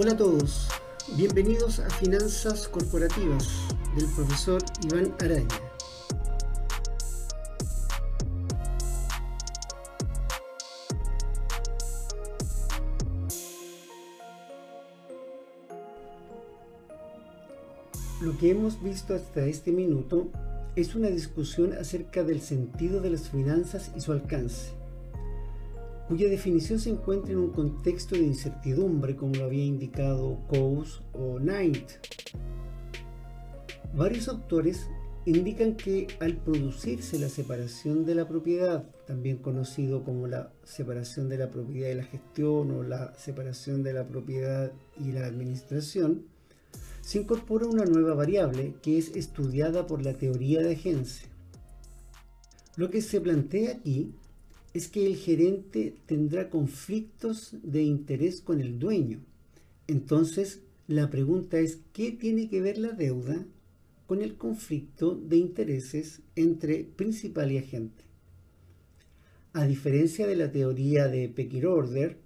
Hola a todos, bienvenidos a Finanzas Corporativas del profesor Iván Araña. Lo que hemos visto hasta este minuto es una discusión acerca del sentido de las finanzas y su alcance cuya definición se encuentra en un contexto de incertidumbre, como lo había indicado Coase o Knight. Varios autores indican que al producirse la separación de la propiedad, también conocido como la separación de la propiedad y la gestión o la separación de la propiedad y la administración, se incorpora una nueva variable que es estudiada por la teoría de agencia. Lo que se plantea aquí es que el gerente tendrá conflictos de interés con el dueño. Entonces, la pregunta es, ¿qué tiene que ver la deuda con el conflicto de intereses entre principal y agente? A diferencia de la teoría de Peckir-Order,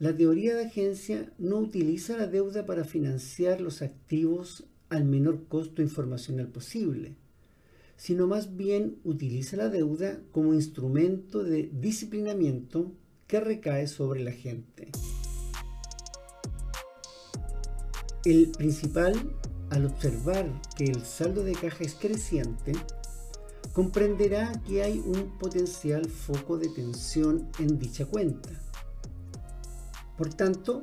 la teoría de agencia no utiliza la deuda para financiar los activos al menor costo informacional posible sino más bien utiliza la deuda como instrumento de disciplinamiento que recae sobre la gente. El principal, al observar que el saldo de caja es creciente, comprenderá que hay un potencial foco de tensión en dicha cuenta. Por tanto,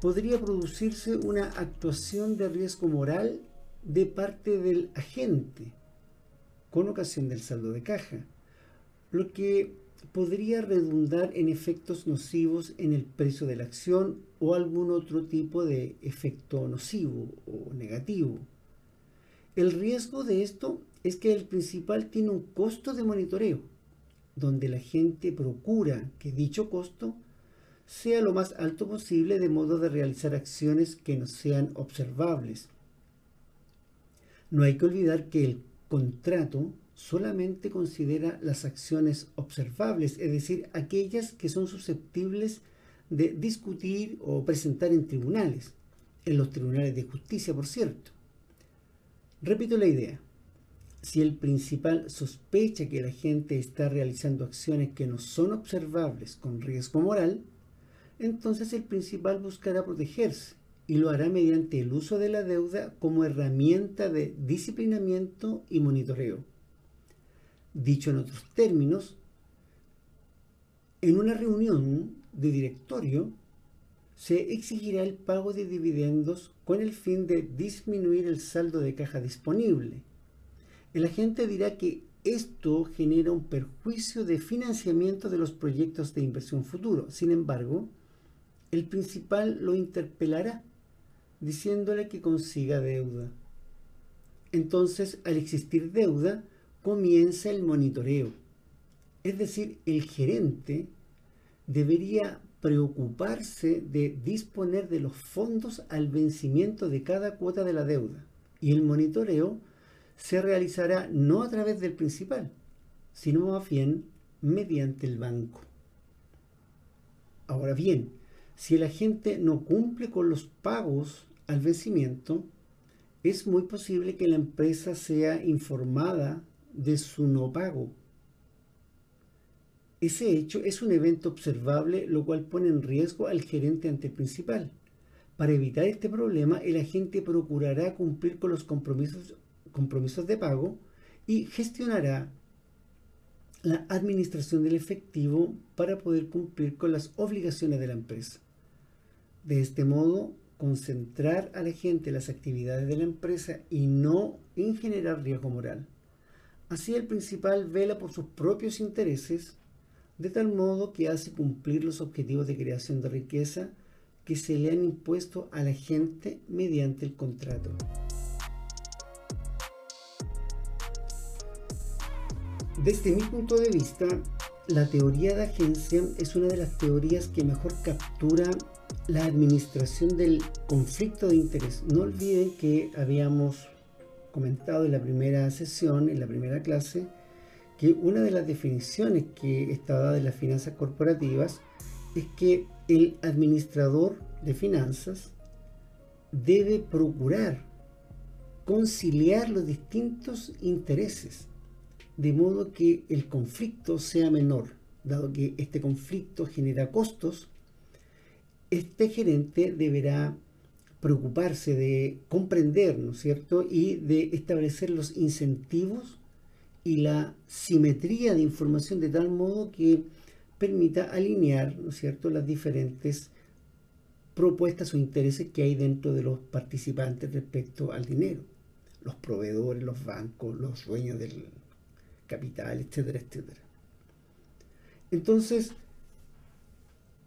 podría producirse una actuación de riesgo moral de parte del agente con ocasión del saldo de caja, lo que podría redundar en efectos nocivos en el precio de la acción o algún otro tipo de efecto nocivo o negativo. El riesgo de esto es que el principal tiene un costo de monitoreo, donde la gente procura que dicho costo sea lo más alto posible de modo de realizar acciones que no sean observables. No hay que olvidar que el contrato solamente considera las acciones observables, es decir, aquellas que son susceptibles de discutir o presentar en tribunales, en los tribunales de justicia, por cierto. Repito la idea. Si el principal sospecha que la gente está realizando acciones que no son observables con riesgo moral, entonces el principal buscará protegerse y lo hará mediante el uso de la deuda como herramienta de disciplinamiento y monitoreo. Dicho en otros términos, en una reunión de directorio se exigirá el pago de dividendos con el fin de disminuir el saldo de caja disponible. El agente dirá que esto genera un perjuicio de financiamiento de los proyectos de inversión futuro. Sin embargo, el principal lo interpelará diciéndole que consiga deuda. Entonces, al existir deuda, comienza el monitoreo. Es decir, el gerente debería preocuparse de disponer de los fondos al vencimiento de cada cuota de la deuda. Y el monitoreo se realizará no a través del principal, sino más bien mediante el banco. Ahora bien, si el agente no cumple con los pagos al vencimiento, es muy posible que la empresa sea informada de su no pago. Ese hecho es un evento observable lo cual pone en riesgo al gerente ante el principal. Para evitar este problema, el agente procurará cumplir con los compromisos, compromisos de pago y gestionará la administración del efectivo para poder cumplir con las obligaciones de la empresa. De este modo, concentrar a la gente las actividades de la empresa y no en generar riesgo moral. Así el principal vela por sus propios intereses, de tal modo que hace cumplir los objetivos de creación de riqueza que se le han impuesto a la gente mediante el contrato. Desde mi punto de vista, la teoría de agencia es una de las teorías que mejor captura la administración del conflicto de interés. No olviden que habíamos comentado en la primera sesión, en la primera clase, que una de las definiciones que está dada de las finanzas corporativas es que el administrador de finanzas debe procurar conciliar los distintos intereses, de modo que el conflicto sea menor, dado que este conflicto genera costos, este gerente deberá preocuparse de comprender, ¿no es cierto?, y de establecer los incentivos y la simetría de información de tal modo que permita alinear, ¿no es cierto?, las diferentes propuestas o intereses que hay dentro de los participantes respecto al dinero, los proveedores, los bancos, los dueños del capital, etcétera, etcétera. Entonces,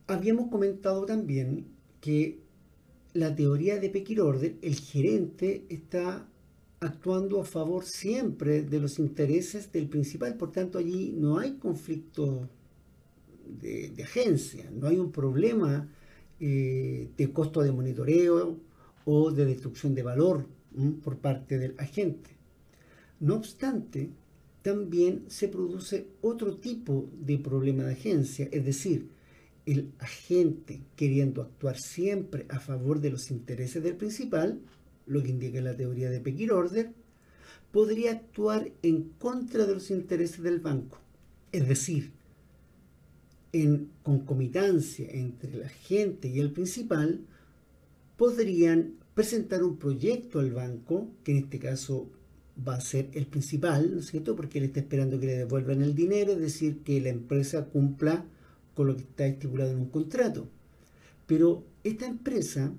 habíamos comentado también que la teoría de Pequirorde, el gerente está actuando a favor siempre de los intereses del principal, por tanto allí no hay conflicto de, agencia, no hay un problema eh, de costo de monitoreo o de destrucción de valor por parte del agente. No obstante, también se produce otro tipo de problema de agencia, es decir, el agente queriendo actuar siempre a favor de los intereses del principal, lo que indica la teoría de Pequir Order, podría actuar en contra de los intereses del banco. Es decir, en concomitancia entre el agente y el principal, podrían presentar un proyecto al banco, que en este caso va a ser el principal, ¿no es cierto? Porque él está esperando que le devuelvan el dinero, es decir, que la empresa cumpla con lo que está estipulado en un contrato. Pero esta empresa,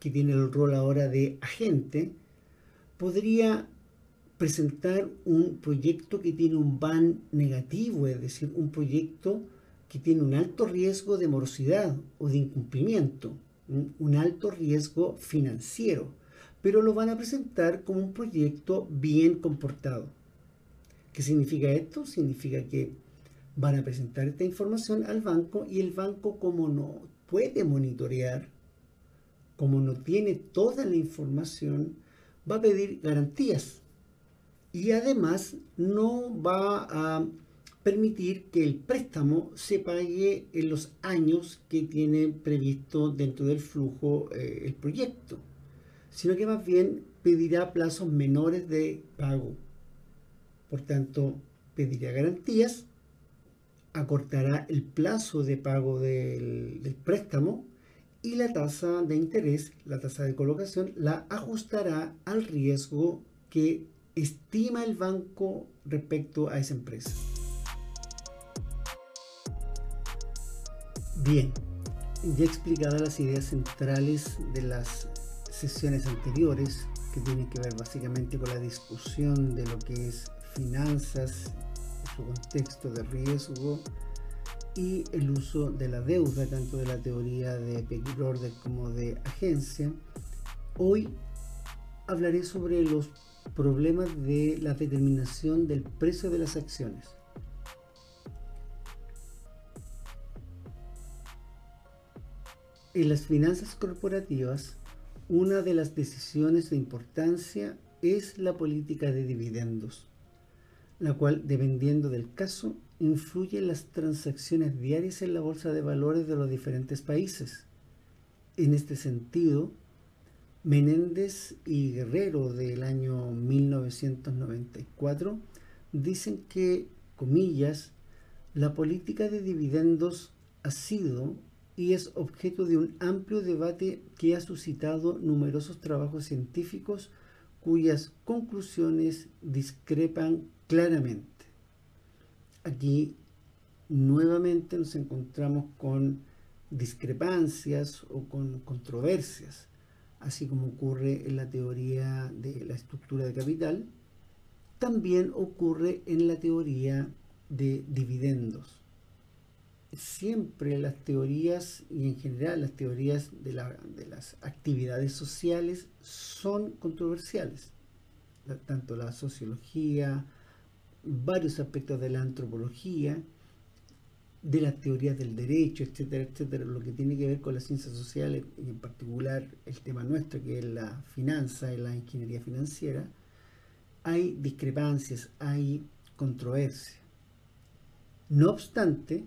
que tiene el rol ahora de agente, podría presentar un proyecto que tiene un ban negativo, es decir, un proyecto que tiene un alto riesgo de morosidad o de incumplimiento, un alto riesgo financiero, pero lo van a presentar como un proyecto bien comportado. ¿Qué significa esto? Significa que van a presentar esta información al banco y el banco como no puede monitorear, como no tiene toda la información, va a pedir garantías y además no va a permitir que el préstamo se pague en los años que tiene previsto dentro del flujo eh, el proyecto, sino que más bien pedirá plazos menores de pago. Por tanto, pedirá garantías acortará el plazo de pago del, préstamo y la tasa de interés, la tasa de colocación, la ajustará al riesgo que estima el banco respecto a esa empresa. Bien, ya explicadas las ideas centrales de las sesiones anteriores, que tienen que ver básicamente con la discusión de lo que es finanzas su contexto de riesgo y el uso de la deuda, tanto de la teoría de Peggy Order como de agencia. Hoy hablaré sobre los problemas de la determinación del precio de las acciones. En las finanzas corporativas, una de las decisiones de importancia es la política de dividendos la cual, dependiendo del caso, influye en las transacciones diarias en la bolsa de valores de los diferentes países. En este sentido, Menéndez y Guerrero del año 1994 dicen que, comillas, la política de dividendos ha sido y es objeto de un amplio debate que ha suscitado numerosos trabajos científicos cuyas conclusiones discrepan claramente. Aquí nuevamente nos encontramos con discrepancias o con controversias, así como ocurre en la teoría de la estructura de capital, también ocurre en la teoría de dividendos. Siempre las teorías y en general las teorías de, de las actividades sociales son controversiales. Tanto la sociología, varios aspectos de la antropología, de las teorías del derecho, etcétera, etcétera, lo que tiene que ver con las ciencias sociales y en particular el tema nuestro que es la finanza y la ingeniería financiera, hay discrepancias, hay controversia. No obstante,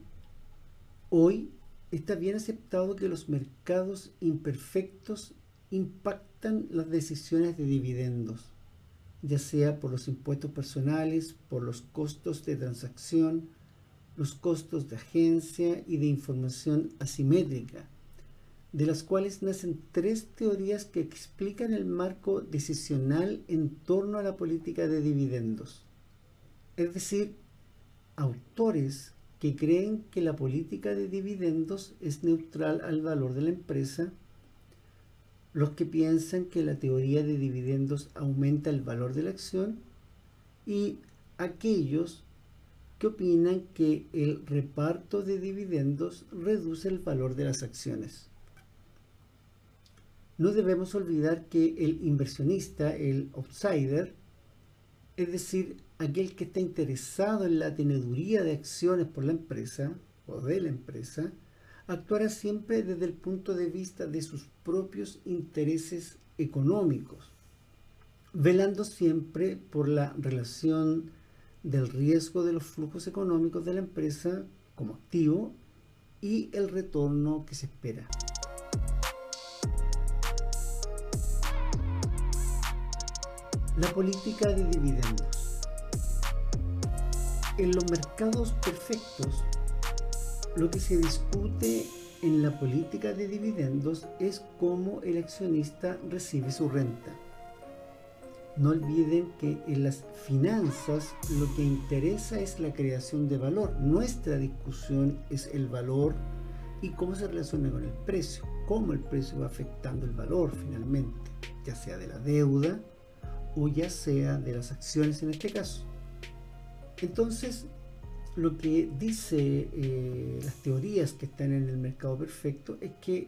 hoy está bien aceptado que los mercados imperfectos impactan las decisiones de dividendos, ya sea por los impuestos personales, por los costos de transacción, los costos de agencia y de información asimétrica, de las cuales nacen tres teorías que explican el marco decisional en torno a la política de dividendos. Es decir, autores que creen que la política de dividendos es neutral al valor de la empresa, los que piensan que la teoría de dividendos aumenta el valor de la acción y aquellos que opinan que el reparto de dividendos reduce el valor de las acciones. No debemos olvidar que el inversionista, el outsider, es decir, aquel que está interesado en la teneduría de acciones por la empresa o de la empresa, actuará siempre desde el punto de vista de sus propios intereses económicos, velando siempre por la relación del riesgo de los flujos económicos de la empresa como activo y el retorno que se espera. La política de dividendos. En los mercados perfectos, lo que se discute en la política de dividendos es cómo el accionista recibe su renta. No olviden que en las finanzas lo que interesa es la creación de valor. Nuestra discusión es el valor y cómo se relaciona con el precio, cómo el precio va afectando el valor finalmente, ya sea de la deuda o ya sea de las acciones en este caso. Entonces, lo que dice eh, las teorías que están en el mercado perfecto es que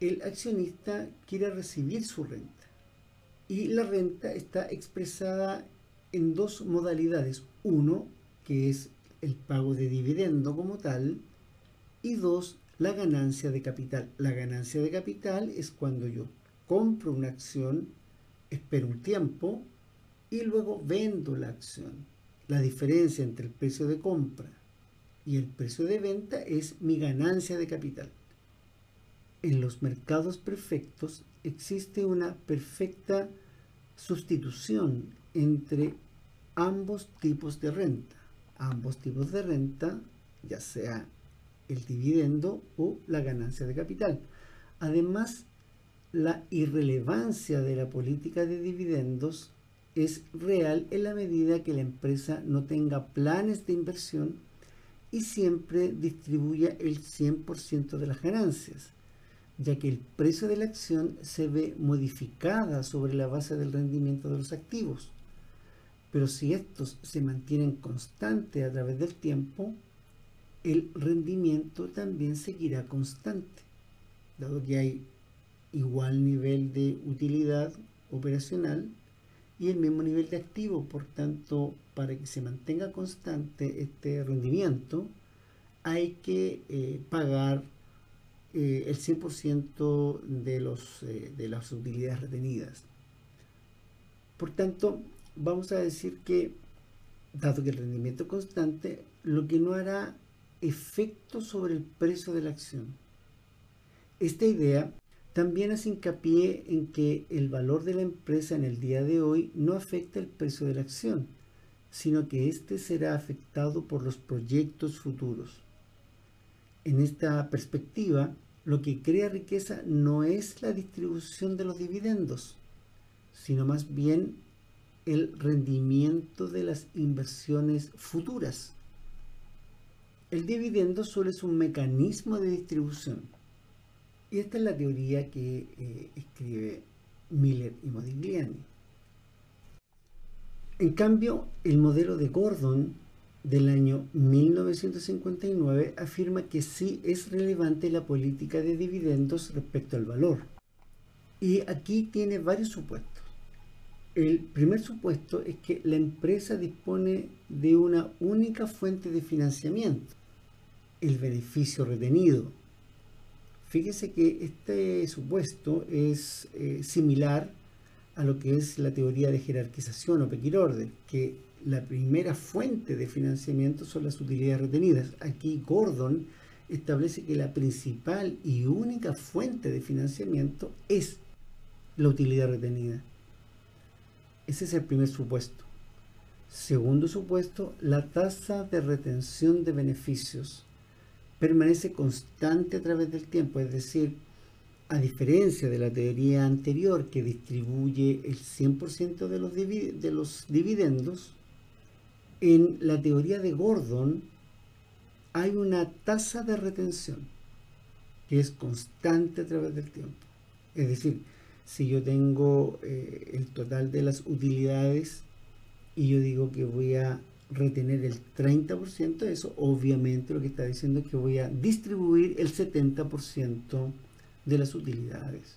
el accionista quiere recibir su renta. Y la renta está expresada en dos modalidades. Uno, que es el pago de dividendo como tal, y dos, la ganancia de capital. La ganancia de capital es cuando yo compro una acción espero un tiempo y luego vendo la acción. La diferencia entre el precio de compra y el precio de venta es mi ganancia de capital. En los mercados perfectos existe una perfecta sustitución entre ambos tipos de renta. Ambos tipos de renta, ya sea el dividendo o la ganancia de capital. Además, la irrelevancia de la política de dividendos es real en la medida que la empresa no tenga planes de inversión y siempre distribuya el 100% de las ganancias, ya que el precio de la acción se ve modificada sobre la base del rendimiento de los activos. Pero si estos se mantienen constantes a través del tiempo, el rendimiento también seguirá constante, dado que hay igual nivel de utilidad operacional y el mismo nivel de activo. Por tanto, para que se mantenga constante este rendimiento, hay que eh, pagar eh, el 100% de, los, eh, de las utilidades retenidas. Por tanto, vamos a decir que, dado que el rendimiento es constante, lo que no hará efecto sobre el precio de la acción. Esta idea también hace hincapié en que el valor de la empresa en el día de hoy no afecta el precio de la acción, sino que éste será afectado por los proyectos futuros. En esta perspectiva, lo que crea riqueza no es la distribución de los dividendos, sino más bien el rendimiento de las inversiones futuras. El dividendo solo es un mecanismo de distribución y esta es la teoría que eh, escribe Miller y Modigliani. En cambio, el modelo de Gordon del año 1959 afirma que sí es relevante la política de dividendos respecto al valor. Y aquí tiene varios supuestos. El primer supuesto es que la empresa dispone de una única fuente de financiamiento, el beneficio retenido, Fíjese que este supuesto es eh, similar a lo que es la teoría de jerarquización o Pequir Order, que la primera fuente de financiamiento son las utilidades retenidas. Aquí Gordon establece que la principal y única fuente de financiamiento es la utilidad retenida. Ese es el primer supuesto. Segundo supuesto, la tasa de retención de beneficios permanece constante a través del tiempo, es decir, a diferencia de la teoría anterior que distribuye el 100% de los, de los dividendos, en la teoría de Gordon hay una tasa de retención que es constante a través del tiempo. Es decir, si yo tengo eh, el total de las utilidades y yo digo que voy a retener el 30% de eso, obviamente lo que está diciendo es que voy a distribuir el 70% de las utilidades.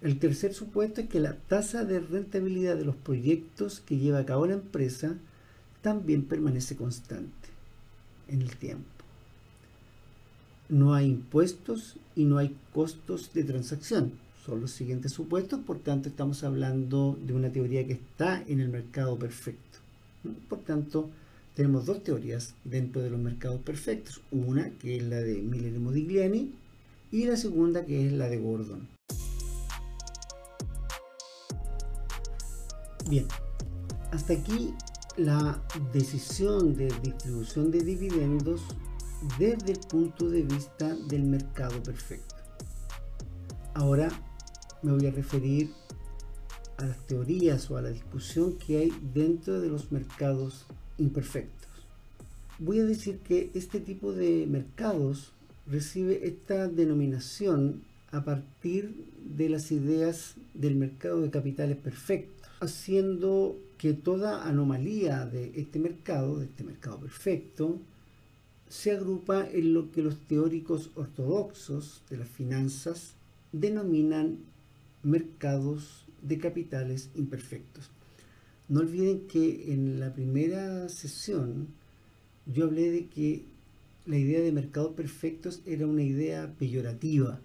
El tercer supuesto es que la tasa de rentabilidad de los proyectos que lleva a cabo la empresa también permanece constante en el tiempo. No hay impuestos y no hay costos de transacción. Son los siguientes supuestos, por tanto estamos hablando de una teoría que está en el mercado perfecto. Por tanto, tenemos dos teorías dentro de los mercados perfectos. Una que es la de Miller y Modigliani y la segunda que es la de Gordon. Bien, hasta aquí la decisión de distribución de dividendos desde el punto de vista del mercado perfecto. Ahora me voy a referir a las teorías o a la discusión que hay dentro de los mercados imperfectos. Voy a decir que este tipo de mercados recibe esta denominación a partir de las ideas del mercado de capitales perfectos, haciendo que toda anomalía de este mercado, de este mercado perfecto, se agrupa en lo que los teóricos ortodoxos de las finanzas denominan mercados de capitales imperfectos. No olviden que en la primera sesión yo hablé de que la idea de mercados perfectos era una idea peyorativa.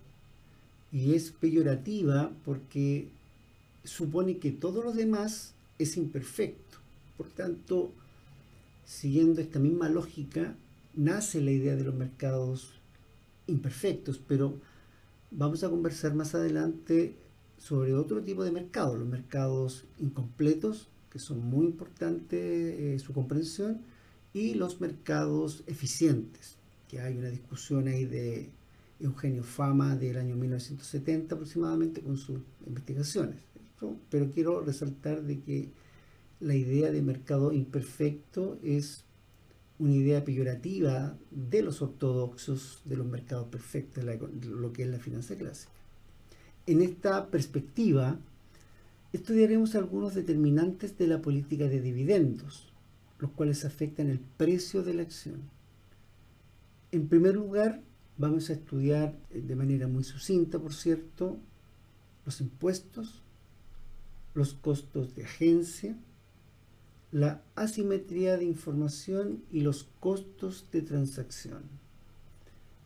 Y es peyorativa porque supone que todo lo demás es imperfecto. Por tanto, siguiendo esta misma lógica, nace la idea de los mercados imperfectos, pero vamos a conversar más adelante sobre otro tipo de mercados, los mercados incompletos, que son muy importantes eh, su comprensión, y los mercados eficientes, que hay una discusión ahí de Eugenio Fama del año 1970 aproximadamente con sus investigaciones pero quiero resaltar de que la idea de mercado imperfecto es una idea peyorativa de los ortodoxos de los mercados perfectos, lo que es la finanza clásica. En esta perspectiva, estudiaremos algunos determinantes de la política de dividendos, los cuales afectan el precio de la acción. En primer lugar, vamos a estudiar de manera muy sucinta, por cierto, los impuestos, los costos de agencia, la asimetría de información y los costos de transacción.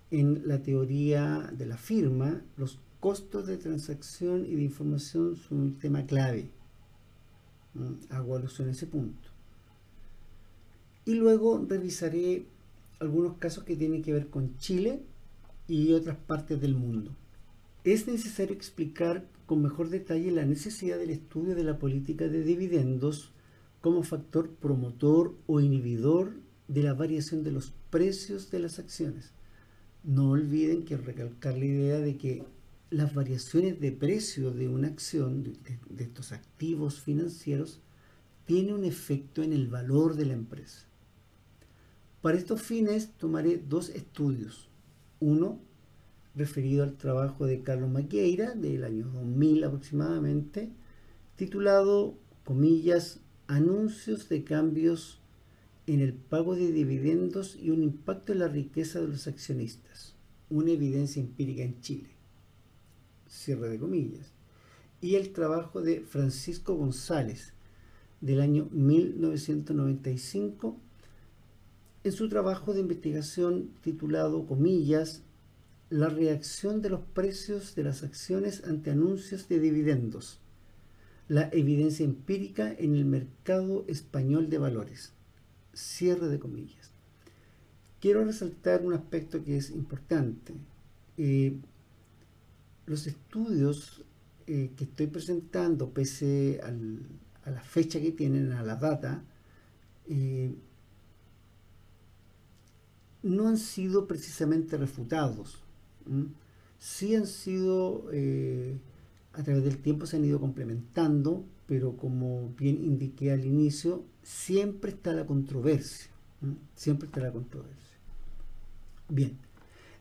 En la teoría de la firma, los costos de transacción y de información son un tema clave. Mm, hago alusión a ese punto. Y luego revisaré algunos casos que tienen que ver con Chile y otras partes del mundo. Es necesario explicar con mejor detalle la necesidad del estudio de la política de dividendos como factor promotor o inhibidor de la variación de los precios de las acciones. No olviden que recalcar la idea de que las variaciones de precio de una acción, de, estos activos financieros, tiene un efecto en el valor de la empresa. Para estos fines tomaré dos estudios. Uno, referido al trabajo de Carlos Maqueira del año 2000 aproximadamente, titulado, comillas, Anuncios de cambios en el pago de dividendos y un impacto en la riqueza de los accionistas, una evidencia empírica en Chile. Cierre de comillas. Y el trabajo de Francisco González del año 1995 en su trabajo de investigación titulado, comillas, la reacción de los precios de las acciones ante anuncios de dividendos, la evidencia empírica en el mercado español de valores. Cierre de comillas. quiero resaltar un aspecto que es importante. Eh, los estudios eh, que estoy presentando, pese a la fecha que tienen, a la data, eh, no han sido precisamente refutados. Sí han sido, a través del tiempo se han ido complementando, pero como bien indiqué al inicio, siempre está la controversia. Siempre está la controversia. Bien,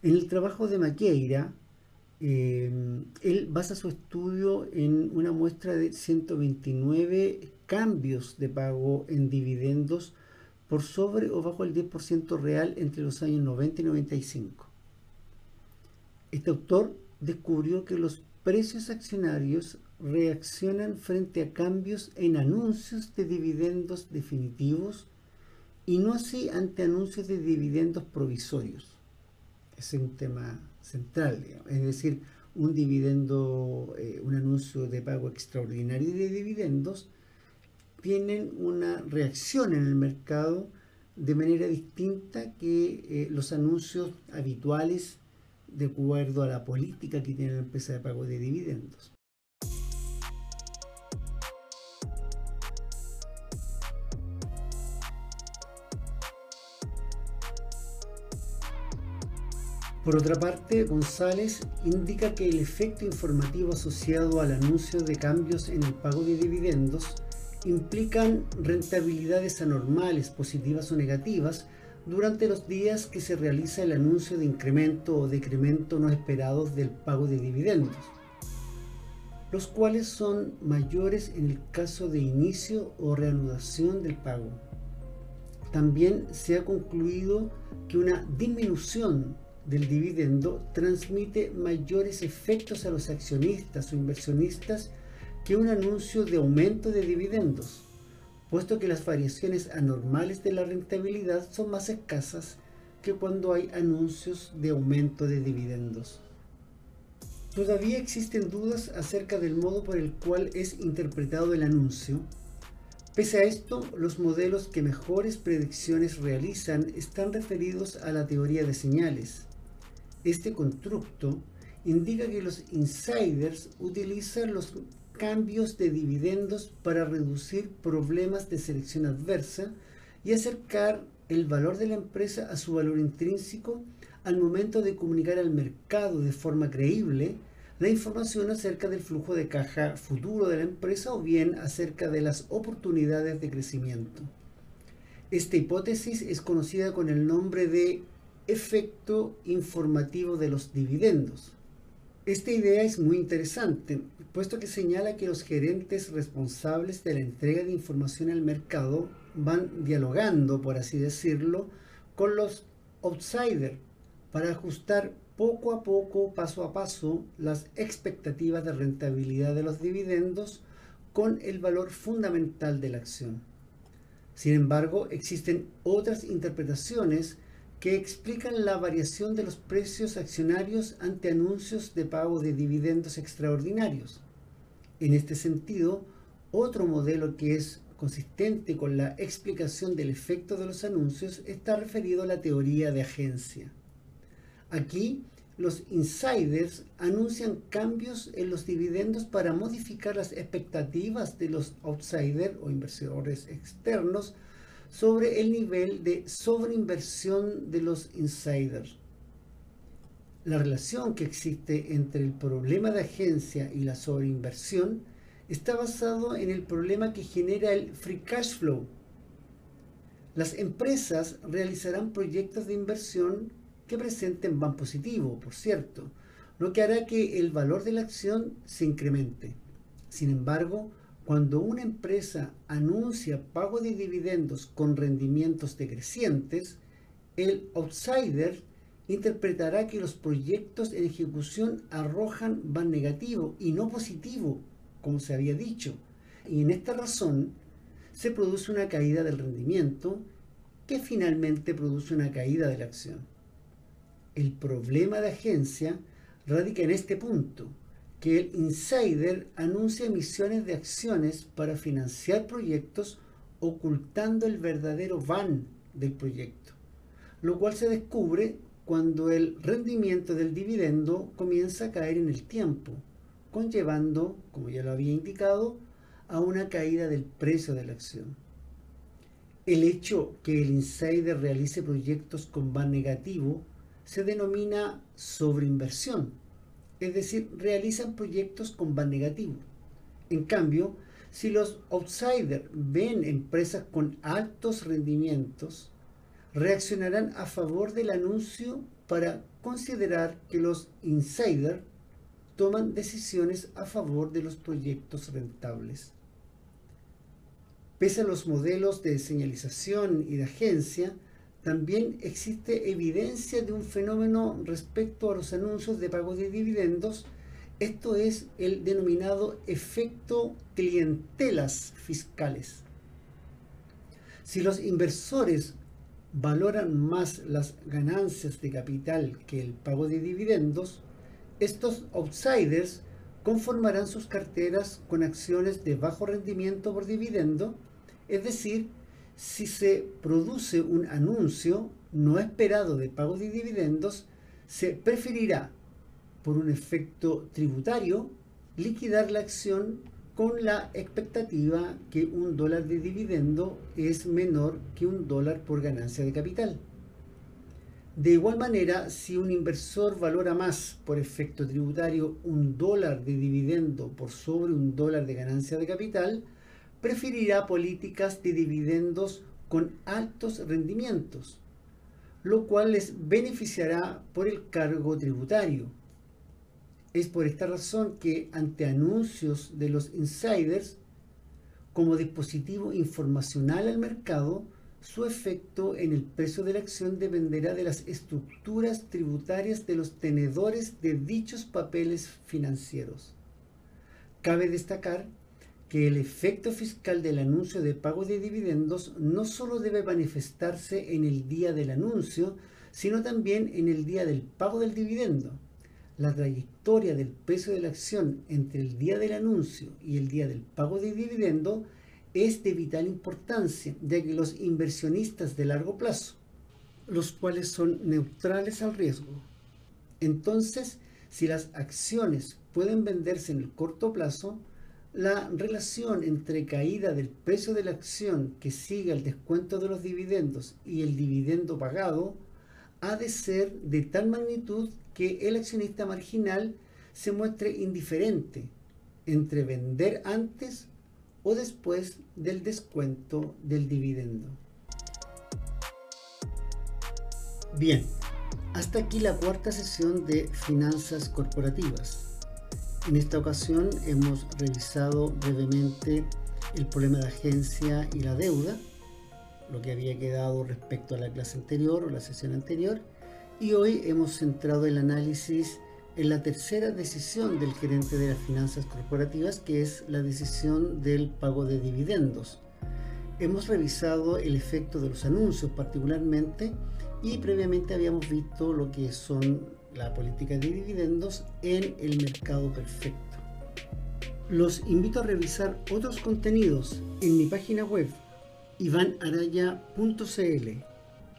en el trabajo de Maqueira, eh, él basa su estudio en una muestra de 129 cambios de pago en dividendos por sobre o bajo el 10% real entre los años 90 y 95. Este autor descubrió que los precios accionarios reaccionan frente a cambios en anuncios de dividendos definitivos y no así ante anuncios de dividendos provisorios. Es un tema central, es decir, un dividendo, eh, un anuncio de pago extraordinario de dividendos, tienen una reacción en el mercado de manera distinta que eh, los anuncios habituales de acuerdo a la política que tiene la empresa de pago de dividendos. Por otra parte, González indica que el efecto informativo asociado al anuncio de cambios en el pago de dividendos implican rentabilidades anormales, positivas o negativas, durante los días que se realiza el anuncio de incremento o decremento no esperados del pago de dividendos, los cuales son mayores en el caso de inicio o reanudación del pago. También se ha concluido que una disminución del dividendo transmite mayores efectos a los accionistas o inversionistas que un anuncio de aumento de dividendos, puesto que las variaciones anormales de la rentabilidad son más escasas que cuando hay anuncios de aumento de dividendos. Todavía existen dudas acerca del modo por el cual es interpretado el anuncio. Pese a esto, los modelos que mejores predicciones realizan están referidos a la teoría de señales, este constructo indica que los insiders utilizan los cambios de dividendos para reducir problemas de selección adversa y acercar el valor de la empresa a su valor intrínseco al momento de comunicar al mercado de forma creíble la información acerca del flujo de caja futuro de la empresa o bien acerca de las oportunidades de crecimiento. Esta hipótesis es conocida con el nombre de efecto informativo de los dividendos. Esta idea es muy interesante, puesto que señala que los gerentes responsables de la entrega de información al mercado van dialogando, por así decirlo, con los outsiders para ajustar poco a poco, paso a paso, las expectativas de rentabilidad de los dividendos con el valor fundamental de la acción. Sin embargo, existen otras interpretaciones que explican la variación de los precios accionarios ante anuncios de pago de dividendos extraordinarios. En este sentido, otro modelo que es consistente con la explicación del efecto de los anuncios está referido a la teoría de agencia. Aquí, los insiders anuncian cambios en los dividendos para modificar las expectativas de los outsiders o inversores externos sobre el nivel de sobreinversión de los insiders. La relación que existe entre el problema de agencia y la sobreinversión está basado en el problema que genera el free cash flow. Las empresas realizarán proyectos de inversión que presenten van positivo, por cierto, lo que hará que el valor de la acción se incremente. Sin embargo, cuando una empresa anuncia pago de dividendos con rendimientos decrecientes, el outsider interpretará que los proyectos en ejecución arrojan van negativo y no positivo, como se había dicho. Y en esta razón se produce una caída del rendimiento que finalmente produce una caída de la acción. El problema de agencia radica en este punto que el insider anuncia emisiones de acciones para financiar proyectos ocultando el verdadero van del proyecto, lo cual se descubre cuando el rendimiento del dividendo comienza a caer en el tiempo, conllevando, como ya lo había indicado, a una caída del precio de la acción. El hecho que el insider realice proyectos con VAR negativo se denomina sobreinversión, es decir, realizan proyectos con VAR negativo. En cambio, si los outsiders ven empresas con altos rendimientos, reaccionarán a favor del anuncio para considerar que los insiders toman decisiones a favor de los proyectos rentables. Pese a los modelos de señalización y de agencia, también existe evidencia de un fenómeno respecto a los anuncios de pago de dividendos, esto es el denominado efecto clientelas fiscales. Si los inversores valoran más las ganancias de capital que el pago de dividendos, estos outsiders conformarán sus carteras con acciones de bajo rendimiento por dividendo, es decir, si se produce un anuncio no esperado de pago de dividendos, se preferirá, por un efecto tributario, liquidar la acción con la expectativa que un dólar de dividendo es menor que un dólar por ganancia de capital. De igual manera, si un inversor valora más por efecto tributario un dólar de dividendo por sobre un dólar de ganancia de capital, preferirá políticas de dividendos con altos rendimientos, lo cual les beneficiará por el cargo tributario es por esta razón que ante anuncios de los insiders como dispositivo informacional al mercado, su efecto en el precio de la acción dependerá de las estructuras tributarias de los tenedores de dichos papeles financieros. Cabe destacar que el efecto fiscal del anuncio de pago de dividendos no solo debe manifestarse en el día del anuncio, sino también en el día del pago del dividendo. La trayectoria del precio de la acción entre el día del anuncio y el día del pago de dividendo es de vital importancia, ya que los inversionistas de largo plazo, los cuales son neutrales al riesgo, entonces, si las acciones pueden venderse en el corto plazo, la relación entre caída del precio de la acción que sigue el descuento de los dividendos y el dividendo pagado ha de ser de tal magnitud que el accionista marginal se muestre indiferente entre vender antes o después del descuento del dividendo. Bien, hasta aquí la cuarta sesión de finanzas corporativas. En esta ocasión hemos revisado brevemente el problema de agencia y la deuda, lo que había quedado respecto a la clase anterior o la sesión anterior, y hoy hemos centrado el análisis en la tercera decisión del gerente de las finanzas corporativas, que es la decisión del pago de dividendos. Hemos revisado el efecto de los anuncios particularmente y previamente habíamos visto lo que son la política de dividendos en el mercado perfecto. Los invito a revisar otros contenidos en mi página web ivanaraya.cl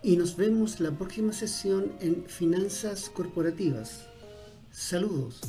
y nos vemos la próxima sesión en Finanzas Corporativas. Saludos.